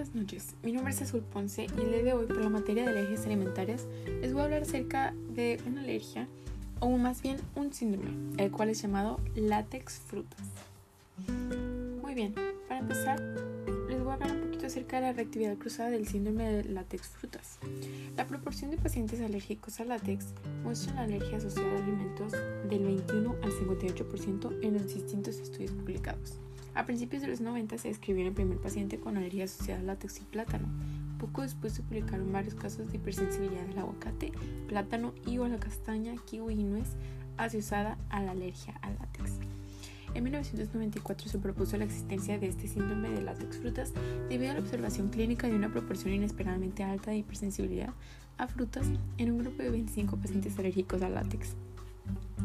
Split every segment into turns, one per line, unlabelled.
es Azul Ponce y el día de hoy por la materia de alergias alimentarias les voy a hablar acerca de una alergia o más bien un síndrome, el cual es llamado látex frutas. Muy bien, para empezar les voy a hablar un poquito acerca de la reactividad cruzada del síndrome de látex frutas. La proporción de pacientes alérgicos al látex muestra la alergia asociada a alimentos del 21 al 58% en los distintos estudios publicados. A principios de los 90 se describió el primer paciente con alergia asociada al látex y plátano. Poco después se publicaron varios casos de hipersensibilidad al aguacate, plátano y o la castaña, kiwi y nuez asociada a la alergia al látex. En 1994 se propuso la existencia de este síndrome de látex frutas debido a la observación clínica de una proporción inesperadamente alta de hipersensibilidad a frutas en un grupo de 25 pacientes alérgicos al látex.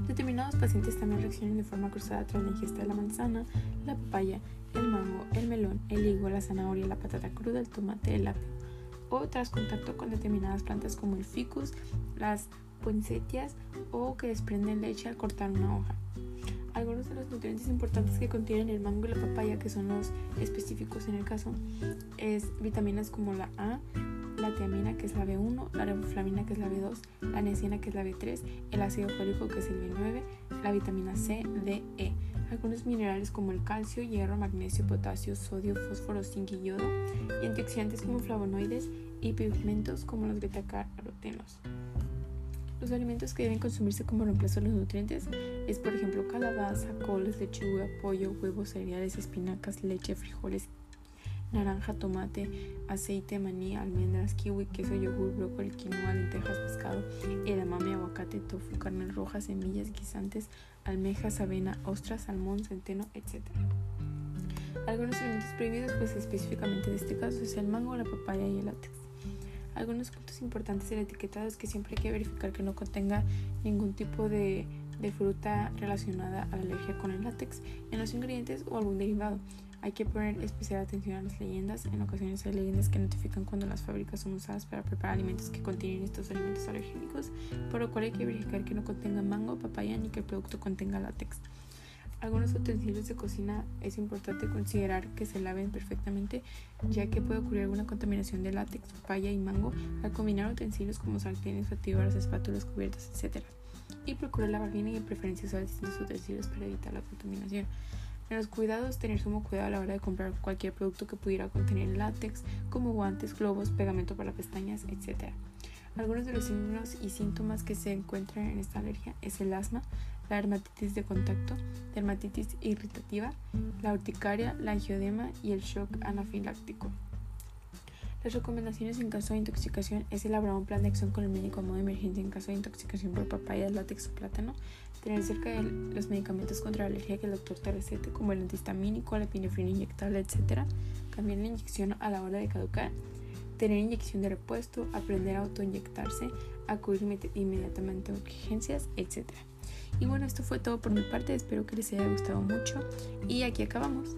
Determinados pacientes también reaccionan de forma cruzada tras la ingesta de la manzana, la papaya, el mango, el melón, el higo, la zanahoria, la patata cruda, el tomate, el apio, o tras contacto con determinadas plantas como el ficus, las poinsettias o que desprenden leche al cortar una hoja. Algunos de los nutrientes importantes que contienen el mango y la papaya, que son los específicos en el caso, es vitaminas como la A, la tiamina que es la B1, la riboflavina que es la B2, la niacina que es la B3, el ácido fólico que es el B9, la vitamina C, D, E. Algunos minerales como el calcio, hierro, magnesio, potasio, sodio, fósforo, zinc y yodo, y antioxidantes como flavonoides y pigmentos como los betacarotenos. Los alimentos que deben consumirse como reemplazo de los nutrientes es por ejemplo calabaza, coles, lechuga, pollo, huevos, cereales, espinacas, leche, frijoles, naranja, tomate, aceite, maní, almendras, kiwi, queso, yogur, brócoli, quinoa, lentejas, pescado, edamame, aguacate, tofu, carnes rojas, semillas, guisantes, almejas, avena, ostras, salmón, centeno, etc. Algunos alimentos prohibidos, pues específicamente de este caso, es el mango, la papaya y el látex. Algunos puntos importantes del etiquetado es que siempre hay que verificar que no contenga ningún tipo de de fruta relacionada a la alergia con el látex en los ingredientes o algún derivado. Hay que poner especial atención a las leyendas. En ocasiones hay leyendas que notifican cuando las fábricas son usadas para preparar alimentos que contienen estos alimentos alergénicos, por lo cual hay que verificar que no contenga mango, papaya ni que el producto contenga látex. Algunos utensilios de cocina es importante considerar que se laven perfectamente ya que puede ocurrir alguna contaminación de látex, papaya y mango al combinar utensilios como sartenes, batidoras, espátulas, cubiertas, etc y procurar lavar bien y de preferencia usar distintos utensilios para evitar la contaminación. En los cuidados, tener sumo cuidado a la hora de comprar cualquier producto que pudiera contener látex, como guantes, globos, pegamento para pestañas, etc. Algunos de los signos y síntomas que se encuentran en esta alergia es el asma, la dermatitis de contacto, dermatitis irritativa, la urticaria, la angiodema y el shock anafiláctico. Las recomendaciones en caso de intoxicación es elaborar un plan de acción con el médico a modo de emergencia en caso de intoxicación por papaya, látex o plátano, tener cerca de los medicamentos contra la alergia que el doctor te recete, como el antihistamínico, la epinefrina inyectable, etc. Cambiar la inyección a la hora de caducar, tener inyección de repuesto, aprender a autoinyectarse, acudir inmediatamente a urgencias, etc. Y bueno, esto fue todo por mi parte, espero que les haya gustado mucho y aquí acabamos.